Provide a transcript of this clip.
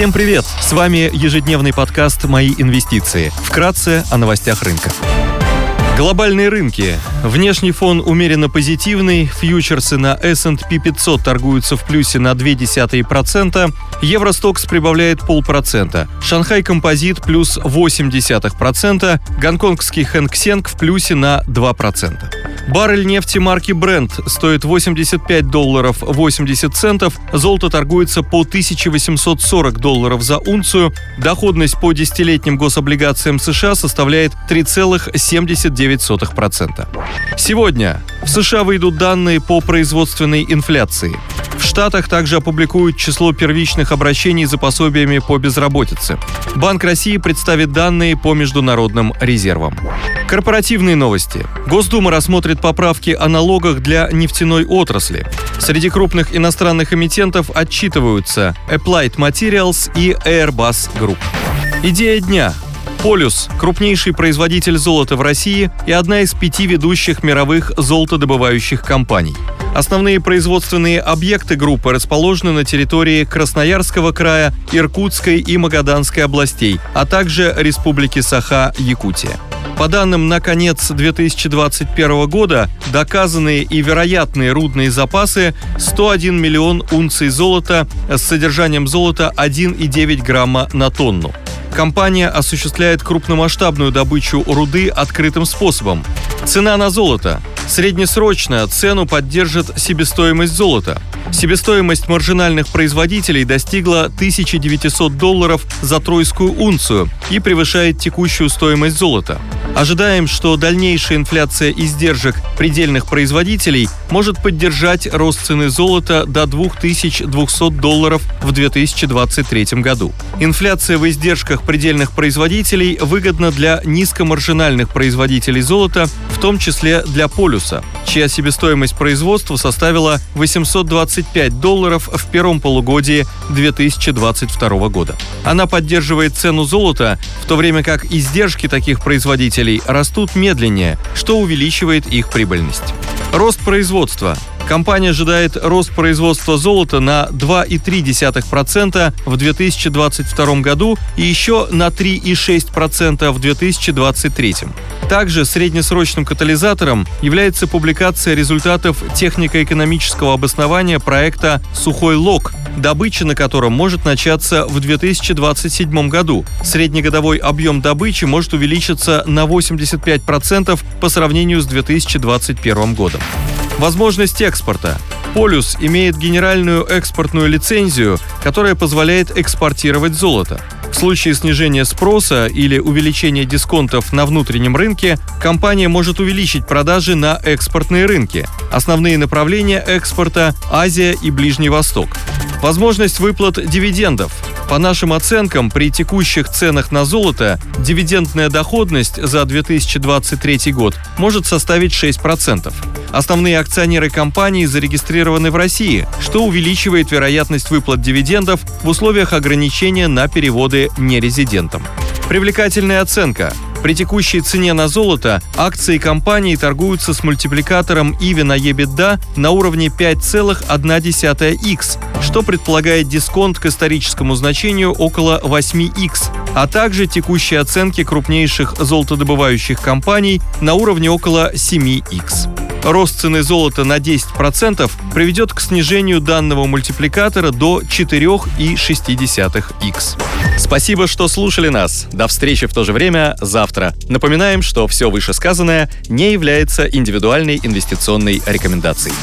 Всем привет! С вами ежедневный подкаст «Мои инвестиции». Вкратце о новостях рынка. Глобальные рынки. Внешний фон умеренно позитивный. Фьючерсы на S&P 500 торгуются в плюсе на 0,2%. Евростокс прибавляет полпроцента. Шанхай Композит плюс 0,8%. Гонконгский Хэнк Сенг в плюсе на 2%. Баррель нефти марки Brent стоит 85 долларов 80 центов, золото торгуется по 1840 долларов за унцию, доходность по десятилетним гособлигациям США составляет 3,79%. Сегодня в США выйдут данные по производственной инфляции. В Штатах также опубликуют число первичных обращений за пособиями по безработице. Банк России представит данные по международным резервам. Корпоративные новости. Госдума рассмотрит поправки о налогах для нефтяной отрасли. Среди крупных иностранных эмитентов отчитываются Applied Materials и Airbus Group. Идея дня. Полюс – крупнейший производитель золота в России и одна из пяти ведущих мировых золотодобывающих компаний. Основные производственные объекты группы расположены на территории Красноярского края, Иркутской и Магаданской областей, а также Республики Саха-Якутия. По данным на конец 2021 года, доказанные и вероятные рудные запасы 101 миллион унций золота с содержанием золота 1,9 грамма на тонну. Компания осуществляет крупномасштабную добычу руды открытым способом. Цена на золото. Среднесрочно цену поддержит себестоимость золота. Себестоимость маржинальных производителей достигла 1900 долларов за тройскую унцию и превышает текущую стоимость золота. Ожидаем, что дальнейшая инфляция издержек предельных производителей может поддержать рост цены золота до 2200 долларов в 2023 году. Инфляция в издержках предельных производителей выгодна для низкомаржинальных производителей золота, в том числе для полюса, чья себестоимость производства составила 825 долларов в первом полугодии 2022 года. Она поддерживает цену золота, в то время как издержки таких производителей растут медленнее, что увеличивает их прибыльность. Рост производства. Компания ожидает рост производства золота на 2,3% в 2022 году и еще на 3,6% в 2023. Также среднесрочным катализатором является публикация результатов технико-экономического обоснования проекта «Сухой лог», добыча на котором может начаться в 2027 году. Среднегодовой объем добычи может увеличиться на 85% по сравнению с 2021 годом. Возможность экспорта. Полюс имеет генеральную экспортную лицензию, которая позволяет экспортировать золото. В случае снижения спроса или увеличения дисконтов на внутреннем рынке, компания может увеличить продажи на экспортные рынки. Основные направления экспорта – Азия и Ближний Восток. Возможность выплат дивидендов. По нашим оценкам, при текущих ценах на золото дивидендная доходность за 2023 год может составить 6%. Основные акционеры компании зарегистрированы в России, что увеличивает вероятность выплат дивидендов в условиях ограничения на переводы нерезидентам. Привлекательная оценка. При текущей цене на золото акции компании торгуются с мультипликатором EV на EBITDA на уровне 5,1x, что предполагает дисконт к историческому значению около 8x, а также текущие оценки крупнейших золотодобывающих компаний на уровне около 7x. Рост цены золота на 10% приведет к снижению данного мультипликатора до 4,6x. Спасибо, что слушали нас. До встречи в то же время завтра. Напоминаем, что все вышесказанное не является индивидуальной инвестиционной рекомендацией.